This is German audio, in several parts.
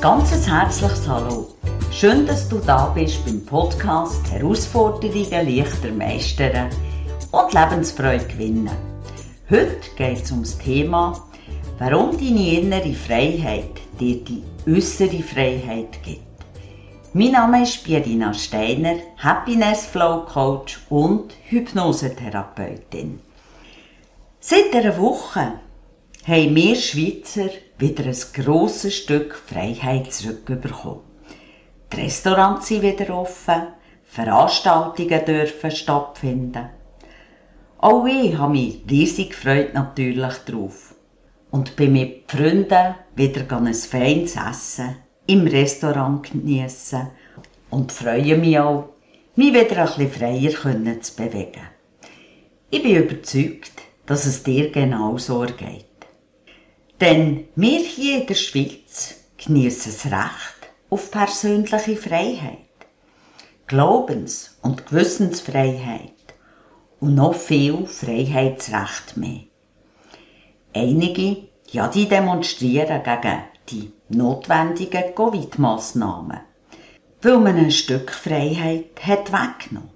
Ganzes herzliches Hallo. Schön, dass du da bist beim Podcast Herausforderungen leichter meistern und Lebensfreude gewinnen. Heute geht es um das Thema, warum deine innere Freiheit dir die äußere Freiheit gibt. Mein Name ist Birina Steiner, Happiness Flow Coach und Hypnosetherapeutin. Seit einer Woche haben wir Schweizer wieder ein grosses Stück Freiheit zurückbekommen. Die Restaurants sind wieder offen, Veranstaltungen dürfen stattfinden. Auch ich habe mich riesig gefreut natürlich drauf und bin mit Freunden wieder ein feines Essen im Restaurant geniessen und freue mich auch, mich wieder ein bisschen freier zu bewegen. Ich bin überzeugt, dass es dir genau so geht. Denn wir hier in der Schweiz genießen das Recht auf persönliche Freiheit, Glaubens- und Gewissensfreiheit und noch viel Freiheitsrecht mehr. Einige, ja, die demonstrieren gegen die notwendigen Covid-Massnahmen, weil man ein Stück Freiheit hat weggenommen.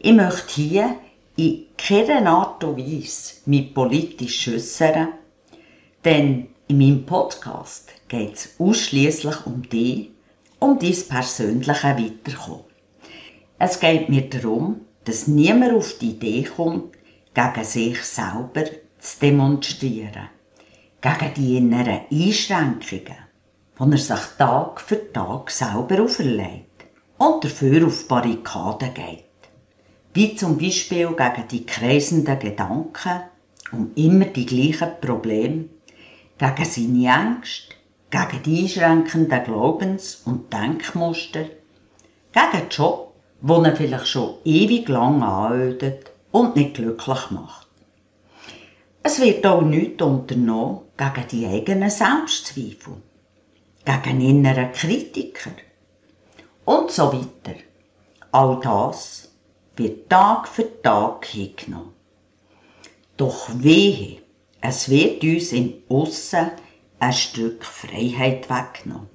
Ich möchte hier in keiner Art und Weise mich politisch äußern, denn in meinem Podcast geht es ausschließlich um dich, um dein persönliche Weiterkommen. Es geht mir darum, dass niemand auf die Idee kommt, gegen sich selber zu demonstrieren, gegen die inneren Einschränkungen, die er sich Tag für Tag selber auferlegt und dafür auf Barrikaden geht. Wie zum Beispiel gegen die kreisenden Gedanken um immer die gleichen Probleme, gegen seine Ängste, gegen die einschränkenden Glaubens- und Denkmuster, gegen den Job, den er vielleicht schon ewig lang anödet und nicht glücklich macht. Es wird auch nichts unternommen gegen die eigenen Selbstzweifel, gegen inneren Kritiker und so weiter. All das wird Tag für Tag hingenommen. Doch wehe, es wird uns im Aussen ein Stück Freiheit weggenommen.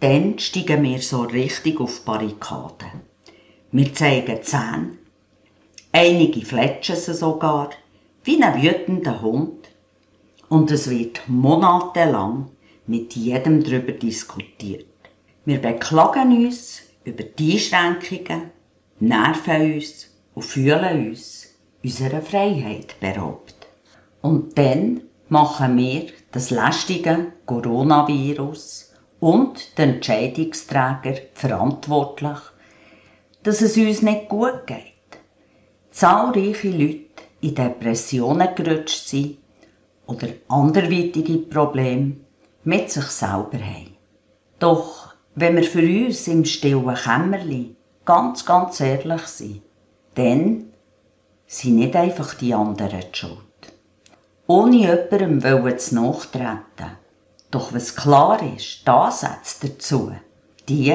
Dann steigen wir so richtig auf Barrikaden. Wir zeigen Zähne. Einige fletschen sie sogar, wie ein wütender Hund. Und es wird monatelang mit jedem darüber diskutiert. Wir beklagen uns über die Einschränkungen, nerven uns und fühlen uns unserer Freiheit beraubt. Und dann machen wir das lästige Coronavirus und den Entscheidungsträger verantwortlich, dass es uns nicht gut geht. Zahlreiche Leute in Depressionen gerutscht sind oder anderweitige Probleme mit sich selber haben. Doch wenn wir für uns im stillen Kämmerli ganz, ganz ehrlich sind, dann sind nicht einfach die anderen die schuld ohne jemandem zu nachtreten. Doch was klar ist, die Ansätze dazu, die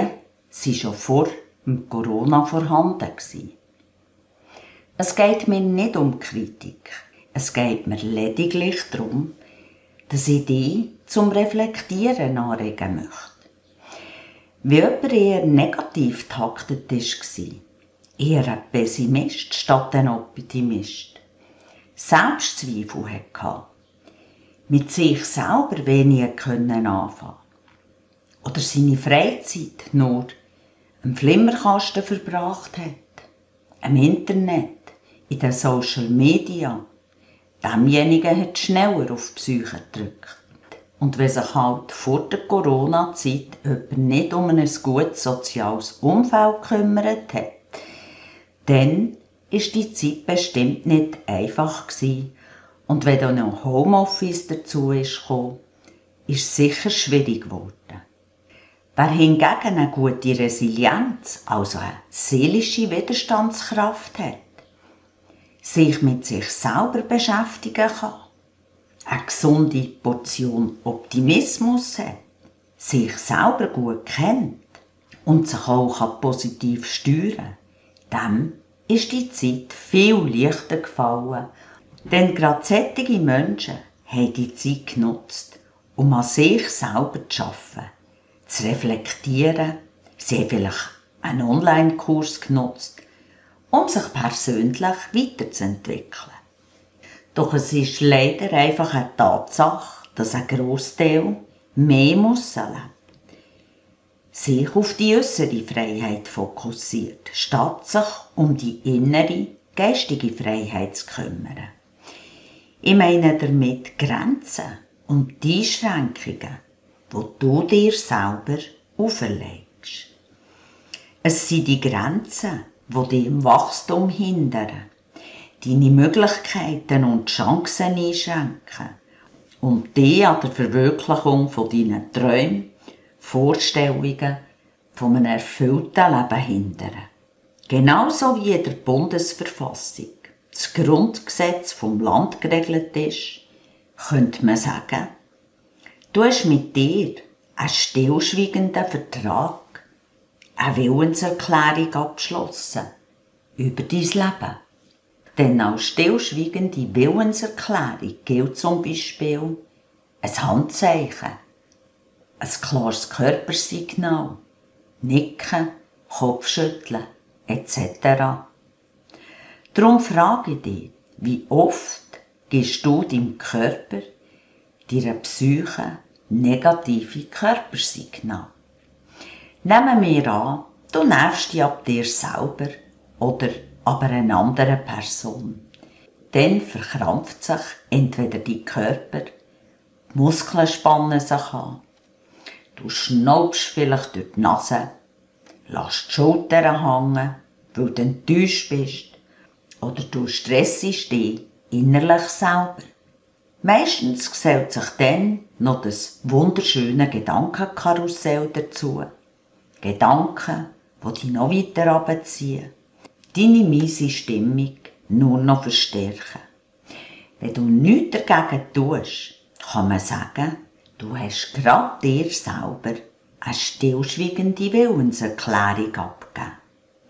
sind schon vor dem Corona vorhanden. Es geht mir nicht um Kritik. Es geht mir lediglich darum, dass ich dich zum Reflektieren anregen möchte. Wie jemand eher negativ taktet war, eher ein Pessimist statt ein Optimist, Selbstzweifel hatte, mit sich selber wenig können anfangen. Oder seine Freizeit nur am Flimmerkasten verbracht hat, am Internet, in den Social Media, demjenigen hat schneller auf die Psyche gedrückt. Und wenn sich halt vor der Corona-Zeit jemand nicht um ein gutes soziales Umfeld gekümmert hat, dann ist die Zeit bestimmt nicht einfach gewesen. Und wenn dann noch Homeoffice dazu ist gekommen, ist sicher schwierig geworden. Wer hingegen eine gute Resilienz, also eine seelische Widerstandskraft hat, sich mit sich selber beschäftigen kann, eine gesunde Portion Optimismus hat, sich selber gut kennt und sich auch positiv steuern kann, dem ist die Zeit viel leichter gefallen, denn gerade solche Menschen haben die Zeit genutzt, um an sich selber zu arbeiten, zu reflektieren. Sie haben vielleicht einen Online-Kurs genutzt, um sich persönlich weiterzuentwickeln. Doch es ist leider einfach eine Tatsache, dass ein Großteil mehr Mussen lebt. Sich auf die äußere Freiheit fokussiert, statt sich um die innere, geistige Freiheit zu kümmern. Ich meine damit Grenzen und die Einschränkungen, die du dir selber auferlegst. Es sind die Grenzen, die dich im Wachstum hindern deine Möglichkeiten und Chancen einschränken und dich an der Verwirklichung von deinen Träumen, Vorstellungen von einem erfüllten Leben hindern. Genauso wie in der Bundesverfassung das Grundgesetz vom Land geregelt ist, könnte man sagen, du hast mit dir einen stillschweigenden Vertrag, eine Willenserklärung abgeschlossen über dein Leben. Denn als stillschweigende Willenserklärung gilt zum Beispiel ein Handzeichen, ein klares Körpersignal, Nicken, Kopfschütteln etc. Darum frage ich dich, wie oft gibst du deinem Körper, deiner Psyche negative Körpersignale? Nehmen wir an, du nervst dich ab dir selber oder aber eine andere Person. Dann verkrampft sich entweder dein Körper, die Muskeln spannen sich an, du schnaubst vielleicht durch die Nase, lässt die Schultern hängen, weil du enttäuscht bist, oder du stressest dich innerlich selber. Meistens gesellt sich dann noch das wunderschöne Gedankenkarussell dazu. Gedanken, die dich noch weiter abziehen deine miese Stimmung nur noch verstärken. Wenn du nichts dagegen tust, kann man sagen, du hast gerade dir selber eine stillschweigende Willenserklärung abgegeben,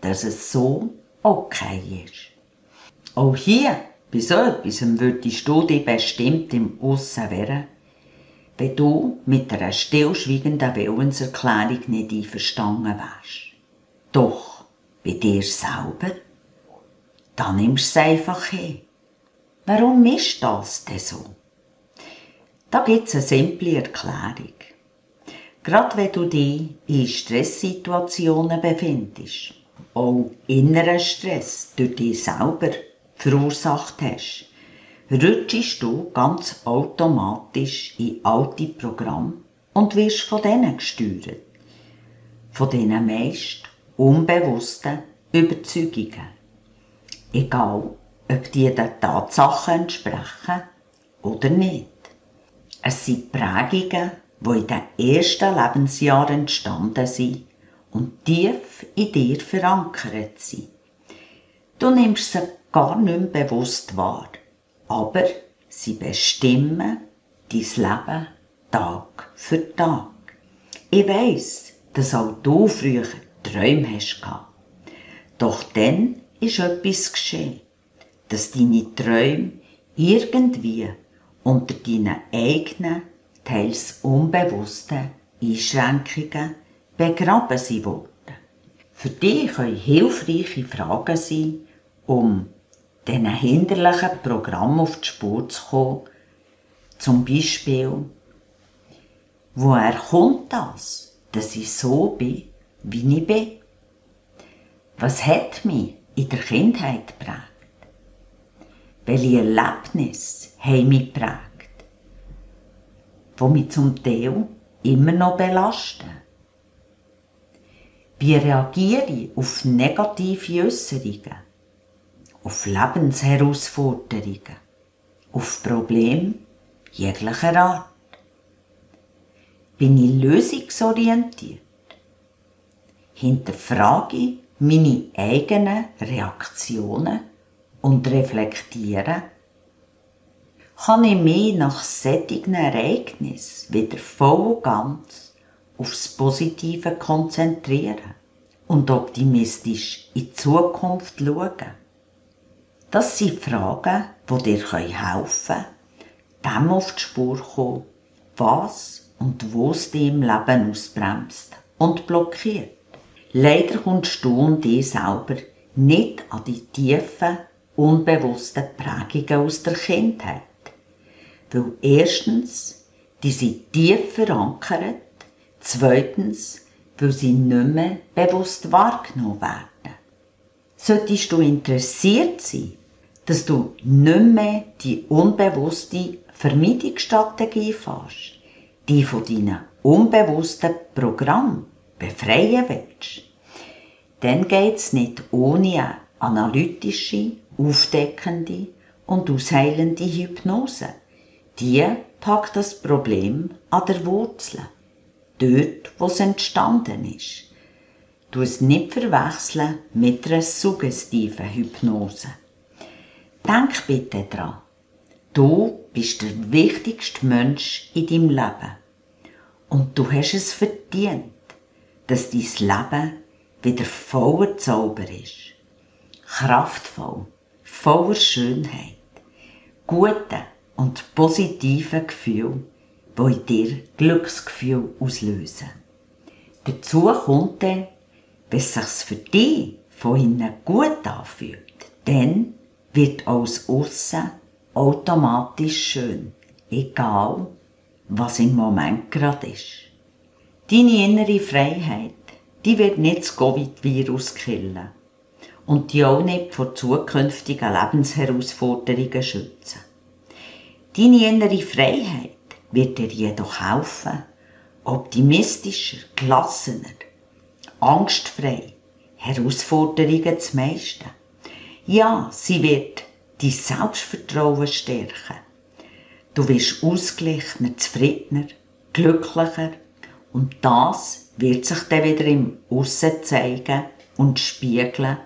dass es so okay ist. Auch hier, bei so etwas würdest du dich bestimmt im Aussen wehren, wenn du mit einer stillschweigenden Willenserklärung nicht einverstanden wärst. Doch bei dir selber, dann nimmst du es einfach hin. Warum ist das denn so? Da gibt es eine simple Erklärung. Gerade wenn du dich in Stresssituationen befindest, auch inneren Stress durch dich selber verursacht hast, rutschst du ganz automatisch in alte Programme und wirst von denen gesteuert. Von denen meist unbewussten Überzeugungen. Egal, ob die den Tatsachen entsprechen oder nicht. Es sind Prägungen, die in den ersten Lebensjahren entstanden sind und tief in dir verankert sind. Du nimmst sie gar nicht mehr bewusst wahr, aber sie bestimmen dein Leben Tag für Tag. Ich weiss, dass auch du früher Träume hast. Doch dann ist etwas geschehen, dass deine Träume irgendwie unter deinen eigenen, teils unbewussten Einschränkungen begraben sie wurden. Für dich können hilfreiche Fragen sein, um diesen hinderlichen Programm auf die Spur zu kommen. Zum Beispiel, woher kommt das, dass ich so bin, wie ich bin. Was hat mich in der Kindheit geprägt? Welche Erlebnisse geprägt, die mich zum Teil immer noch belasten? Wie reagiere ich auf negative Äußerungen, auf Lebensherausforderungen, auf Probleme jeglicher Art? Bin ich lösungsorientiert? hinterfrage meine eigenen Reaktionen und reflektiere, kann ich mich nach sättigen Ereignissen wieder voll und ganz aufs Positive konzentrieren und optimistisch in die Zukunft schauen. Das sind Fragen, die dir helfen können, dem auf die Spur kommen, was und wo es dich im Leben ausbremst und blockiert. Leider kommst du und dich selber nicht an die tiefen, unbewussten Prägungen aus der Kindheit. Weil erstens, die sind tief verankert, zweitens, weil sie nicht mehr bewusst wahrgenommen werden. Solltest du interessiert sein, dass du nicht mehr die unbewusste Vermeidungsstrategie fährst, die von deinen unbewussten Programm befreien willst, dann geht's nicht ohne eine analytische, aufdeckende und ausheilende Hypnose. Die packt das Problem an der Wurzel, dort, wo es entstanden ist. Du es nicht verwechseln mit einer suggestiven Hypnose. Denk bitte dran. Du bist der wichtigste Mensch in deinem Leben. Und du hast es verdient, dass dein Leben wieder voller Zauber ist. Kraftvoll, voller Schönheit, gute und positive Gefühle, die in dir Glücksgefühl auslösen. Dazu kommt dann, wenn es sich für dich von innen gut anfühlt, dann wird aus Aussen automatisch schön, egal was im Moment gerade ist. Deine innere Freiheit, die wird nicht das Covid-Virus killen und die auch nicht vor zukünftigen Lebensherausforderungen schützen. Deine innere Freiheit wird dir jedoch helfen, optimistischer, gelassener, angstfrei Herausforderungen zu meistern. Ja, sie wird dein Selbstvertrauen stärken. Du wirst ausgeglichener, zufriedener, glücklicher und das wird sich dann wieder im Aussen zeigen und spiegeln,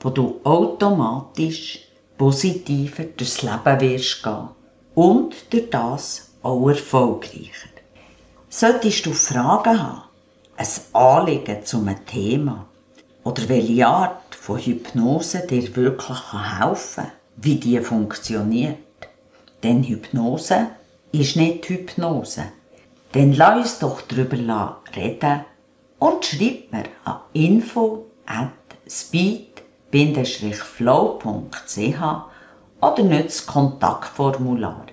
wo du automatisch positiver durchs Leben wirst gehen und durch das auch erfolgreicher. Solltest du Fragen haben, ein Anliegen zu einem Thema oder welche Art von Hypnose dir wirklich helfen kann, wie die funktioniert. Denn Hypnose ist nicht Hypnose. Dann lass uns doch darüber reden und schreib mir an info at speed-flow.ch oder nütze das Kontaktformular.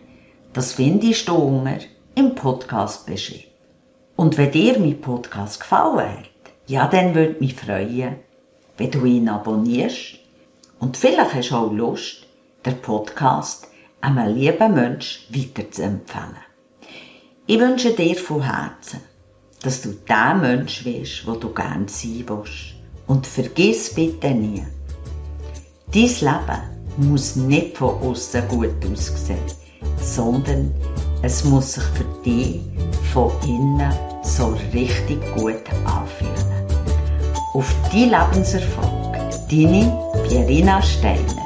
Das findest du unter im Podcast-Beschrieb. Und wenn dir mein Podcast gefallen hat, ja, dann würde mich freuen, wenn du ihn abonnierst und vielleicht hast du auch Lust, den Podcast einem lieben Mensch weiterzuempfehlen. Ich wünsche dir von Herzen, dass du der Mensch wirst, wo du gern sein willst. Und vergiss bitte nie, dein Leben muss nicht von außen gut aussehen, sondern es muss sich für dich von innen so richtig gut anfühlen auf die Lebenserfolg. Deine Pierina Steiner.